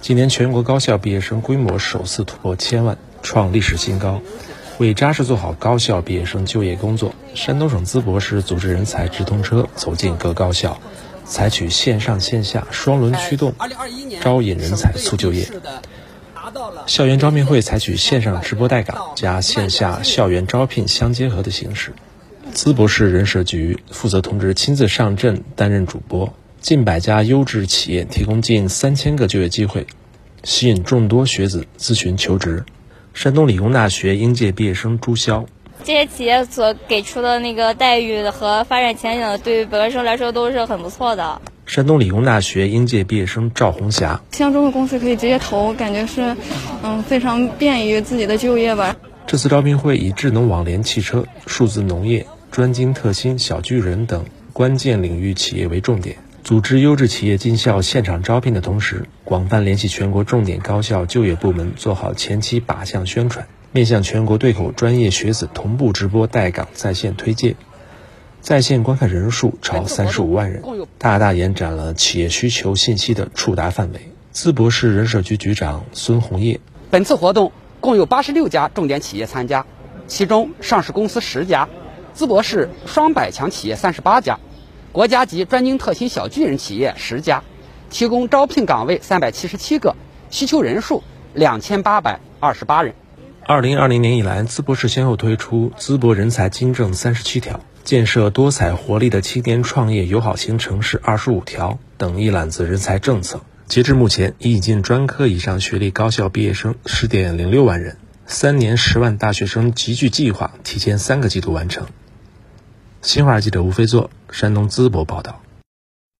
今年全国高校毕业生规模首次突破千万，创历史新高。为扎实做好高校毕业生就业工作，山东省淄博市组织人才直通车走进各高校，采取线上线下双轮驱动，招引人才促就业。校园招聘会采取线上直播带岗加线下校园招聘相结合的形式。淄博市人社局负责同志亲自上阵担任主播，近百家优质企业提供近三千个就业机会，吸引众多学子咨询求职。山东理工大学应届毕业生朱潇，这些企业所给出的那个待遇和发展前景，对于本科生来说都是很不错的。山东理工大学应届毕业生赵红霞，像中国公司可以直接投，感觉是，嗯，非常便于自己的就业吧。这次招聘会以智能网联汽车、数字农业、专精特新小巨人等关键领域企业为重点。组织优质企业进校现场招聘的同时，广泛联系全国重点高校就业部门，做好前期靶向宣传，面向全国对口专业学子同步直播带岗在线推介，在线观看人数超三十五万人，大大延展了企业需求信息的触达范围。淄博市人社局局长孙红叶，本次活动共有八十六家重点企业参加，其中上市公司十家，淄博市双百强企业三十八家。国家级专精特新小巨人企业十家，提供招聘岗位三百七十七个，需求人数两千八百二十八人。二零二零年以来，淄博市先后推出淄博人才金政三十七条，建设多彩活力的青年创业友好型城市二十五条等一揽子人才政策。截至目前，已引进专科以上学历高校毕业生十点零六万人，三年十万大学生集聚计划提前三个季度完成。新华记者吴飞作，山东淄博报道。